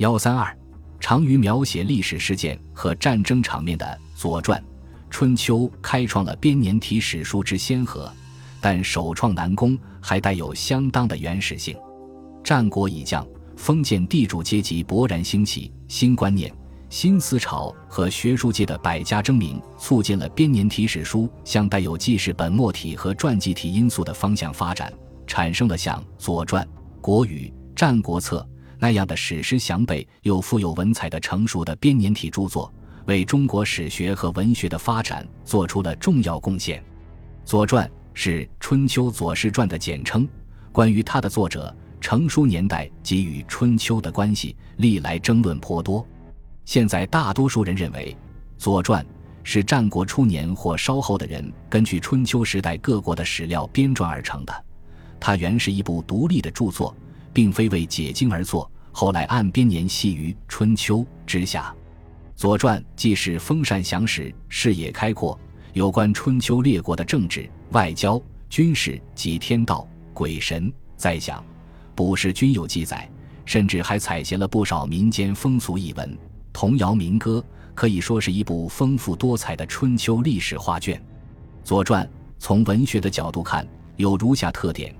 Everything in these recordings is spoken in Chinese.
幺三二，长于描写历史事件和战争场面的《左传》《春秋》开创了编年体史书之先河，但首创难攻，还带有相当的原始性。战国已降，封建地主阶级勃然兴起，新观念、新思潮和学术界的百家争鸣，促进了编年体史书向带有记事本末体和传记体因素的方向发展，产生了像《左传》《国语》《战国策》。那样的史诗详备又富有文采的成熟的编年体著作，为中国史学和文学的发展做出了重要贡献。《左传》是《春秋左氏传》的简称。关于它的作者、成书年代及与《春秋》的关系，历来争论颇多。现在大多数人认为，《左传》是战国初年或稍后的人根据春秋时代各国的史料编撰而成的。它原是一部独立的著作。并非为解经而作，后来按编年系于《春秋》之下，《左传》既是风善详实，视野开阔，有关春秋列国的政治、外交、军事及天道、鬼神、宰相、卜筮均有记载，甚至还采撷了不少民间风俗异闻、童谣民歌，可以说是一部丰富多彩的春秋历史画卷。《左传》从文学的角度看，有如下特点。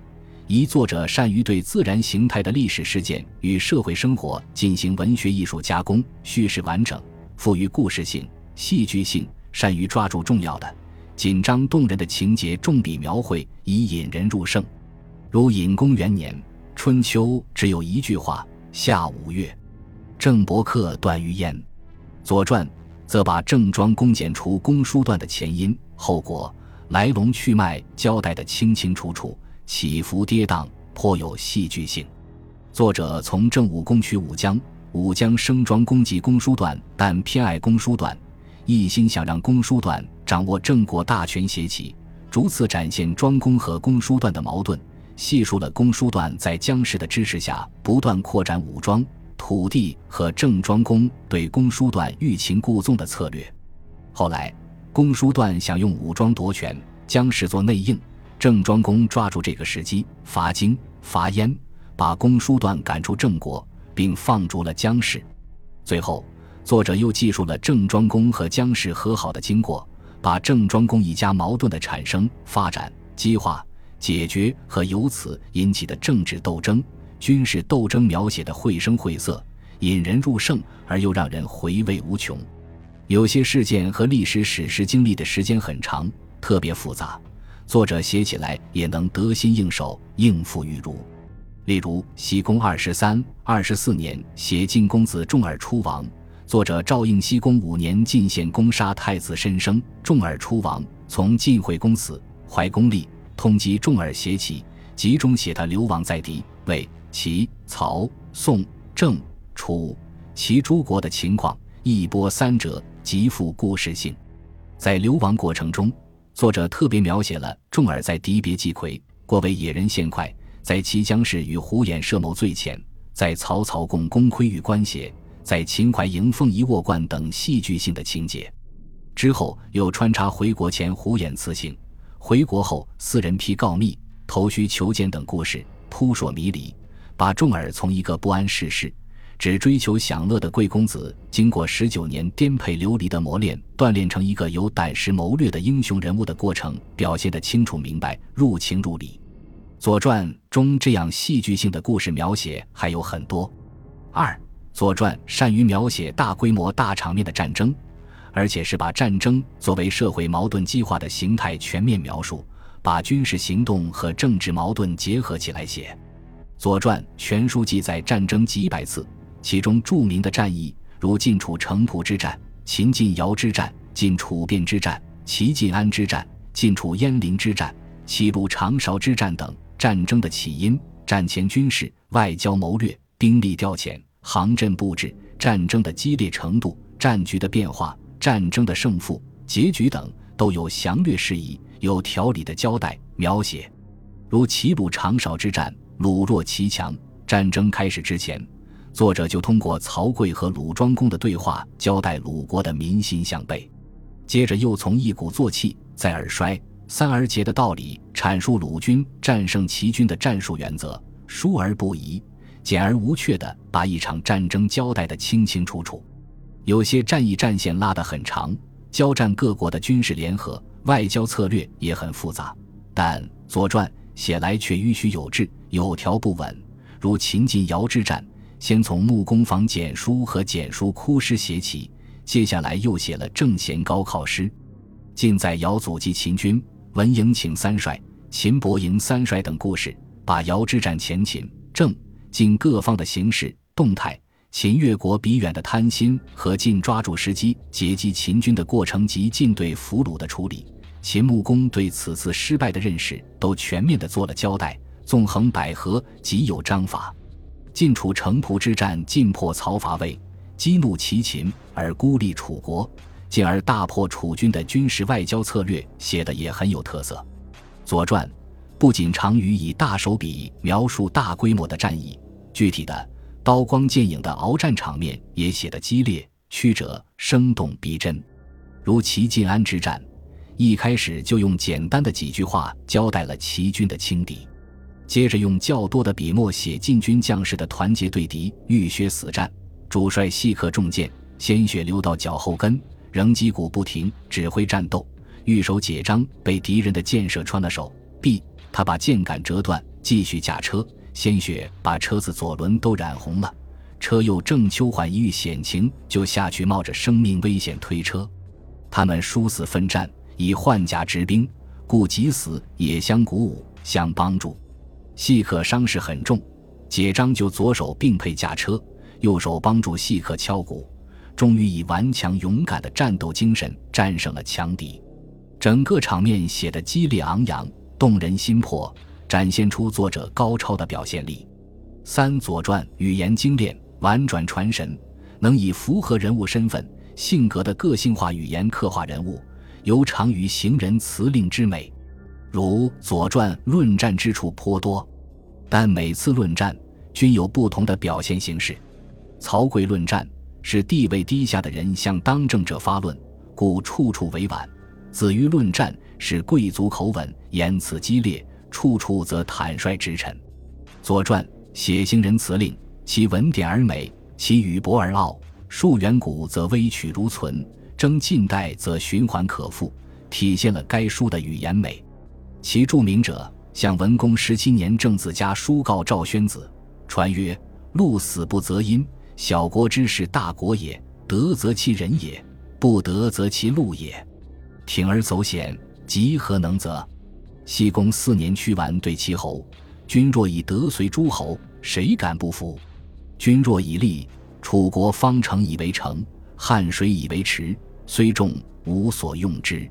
一作者善于对自然形态的历史事件与社会生活进行文学艺术加工，叙事完整，富于故事性、戏剧性，善于抓住重要的、紧张动人的情节，重笔描绘，以引人入胜。如隐公元年，《春秋》只有一句话：“夏五月，郑伯克段于鄢。”《左传》则把郑庄公剪除公叔段的前因、后果、来龙去脉交代得清清楚楚。起伏跌宕，颇有戏剧性。作者从郑武公取武姜，武姜生庄公及公叔段，但偏爱公叔段，一心想让公叔段掌握郑国大权写起，逐次展现庄公和公叔段的矛盾，细述了公叔段在姜氏的支持下不断扩展武装、土地和郑庄公对公叔段欲擒故纵的策略。后来，公叔段想用武装夺权，姜氏做内应。郑庄公抓住这个时机，伐荆、伐燕，把公叔段赶出郑国，并放逐了姜氏。最后，作者又记述了郑庄公和姜氏和好的经过，把郑庄公一家矛盾的产生、发展、激化、解决和由此引起的政治斗争、军事斗争描写的绘声绘色，引人入胜而又让人回味无穷。有些事件和历史史实经历的时间很长，特别复杂。作者写起来也能得心应手，应付自如。例如，西公二十三、二十四年写晋公子重耳出亡，作者照应西公五年晋献公杀太子申生，重耳出亡，从晋惠公死，怀公立，通缉重耳写起，集中写他流亡在敌、魏、齐、曹、宋、郑、楚、齐诸国的情况，一波三折，极富故事性。在流亡过程中。作者特别描写了重耳在敌别击魁，过为野人献快；在齐江市与胡衍设谋最浅；在曹操共功亏与关协；在秦淮迎凤仪卧冠等戏剧性的情节。之后又穿插回国前胡衍辞行，回国后私人批告密、投须求见等故事，扑朔迷离，把重耳从一个不谙世事。只追求享乐的贵公子，经过十九年颠沛流离的磨练，锻炼成一个有胆识谋略的英雄人物的过程，表现得清楚明白，入情入理。《左传》中这样戏剧性的故事描写还有很多。二，《左传》善于描写大规模、大场面的战争，而且是把战争作为社会矛盾激化的形态全面描述，把军事行动和政治矛盾结合起来写。《左传》全书记载战争几百次。其中著名的战役，如晋楚城濮之战、秦晋尧之战、晋楚卞之战、齐晋安之战、晋楚鄢陵之战、齐鲁长勺之战等。战争的起因、战前军事、外交谋略、兵力调遣、行阵布置、战争的激烈程度、战局的变化、战争的胜负、结局等，都有详略事宜、有条理的交代描写。如齐鲁长勺之战，鲁弱齐强，战争开始之前。作者就通过曹刿和鲁庄公的对话，交代鲁国的民心向背，接着又从一鼓作气，再而衰，三而竭的道理阐述鲁军战胜齐军的战术原则，疏而不疑，简而无确地把一场战争交代得清清楚楚。有些战役战线拉得很长，交战各国的军事联合、外交策略也很复杂，但《左传》写来却迂曲有致、有条不紊。如秦晋瑶之战，先从木工坊简书和简书哭诗写起，接下来又写了正贤高考诗。晋在尧祖及秦军、文嬴请三帅、秦伯赢三帅等故事，把尧之战前秦、郑、晋各方的形势动态。秦越国比远的贪心和晋抓住时机截击秦军的过程及晋对俘虏的处理，秦穆公对此次失败的认识都全面的做了交代，纵横捭阖，极有章法。晋楚城濮之战，晋破曹伐魏，激怒齐秦而孤立楚国，进而大破楚军的军事外交策略，写的也很有特色。《左传》不仅常于以大手笔描述大规模的战役，具体的。刀光剑影的鏖战场面也写得激烈曲折、生动逼真，如齐晋安之战，一开始就用简单的几句话交代了齐军的轻敌，接着用较多的笔墨写禁军将士的团结对敌、浴血死战。主帅细刻重箭，鲜血流到脚后跟，仍击鼓不停，指挥战斗。御手解章，被敌人的箭射穿了手臂，他把箭杆折断，继续驾车。鲜血把车子左轮都染红了，车右正秋缓一遇险情，就下去冒着生命危险推车。他们殊死奋战，以换甲执兵，故即死也相鼓舞，相帮助。细客伤势很重，解章就左手并辔驾车，右手帮助细客敲鼓，终于以顽强勇敢的战斗精神战胜了强敌。整个场面写得激烈昂扬，动人心魄。展现出作者高超的表现力。三《左传》语言精炼、婉转传神，能以符合人物身份、性格的个性化语言刻画人物，尤长于行人辞令之美。如《左传》论战之处颇多，但每次论战均有不同的表现形式。曹刿论战是地位低下的人向当政者发论，故处处委婉；子瑜论战是贵族口吻，言辞激烈。处处则坦率直陈，《左传》写行人辞令，其文典而美，其语博而傲。述远古则微曲如存，征近代则循环可复，体现了该书的语言美。其著名者，向文公十七年郑子嘉书告赵宣子，传曰：“鹿死不择因，小国之事大国也，得则其人也，不得则其鹿也。铤而走险，即何能则？”西宫四年，屈完对齐侯：“君若以德随诸侯，谁敢不服？君若以立，楚国方城以为城，汉水以为池，虽众，无所用之。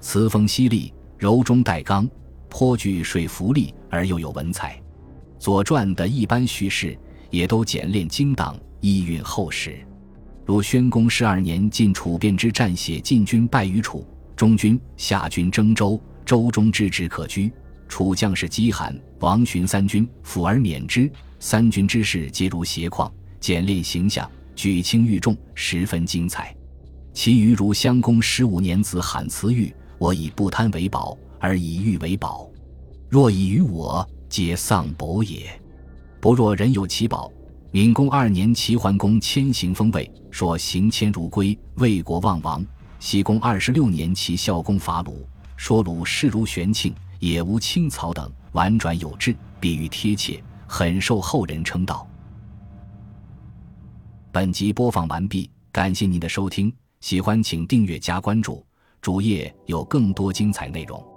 辞风犀利，柔中带刚，颇具说服力，而又有文采。”《左传》的一般叙事也都简练精当，意蕴厚实。如宣公十二年晋楚变之战，写晋军败于楚，中军、夏军征周。周中之止可居，楚将士饥寒，王寻三军，抚而免之。三军之事皆如斜况，简练形象，举轻喻重，十分精彩。其余如襄公十五年子罕辞欲：“我以不贪为宝，而以欲为宝。若以于我，皆丧伯也。不若人有其宝。”闵公二年，齐桓公迁行封魏，说行迁如归，魏国望亡。西公二十六年，齐孝公伐鲁。说鲁势如玄庆，也无青草等，婉转有致，比喻贴切，很受后人称道。本集播放完毕，感谢您的收听，喜欢请订阅加关注，主页有更多精彩内容。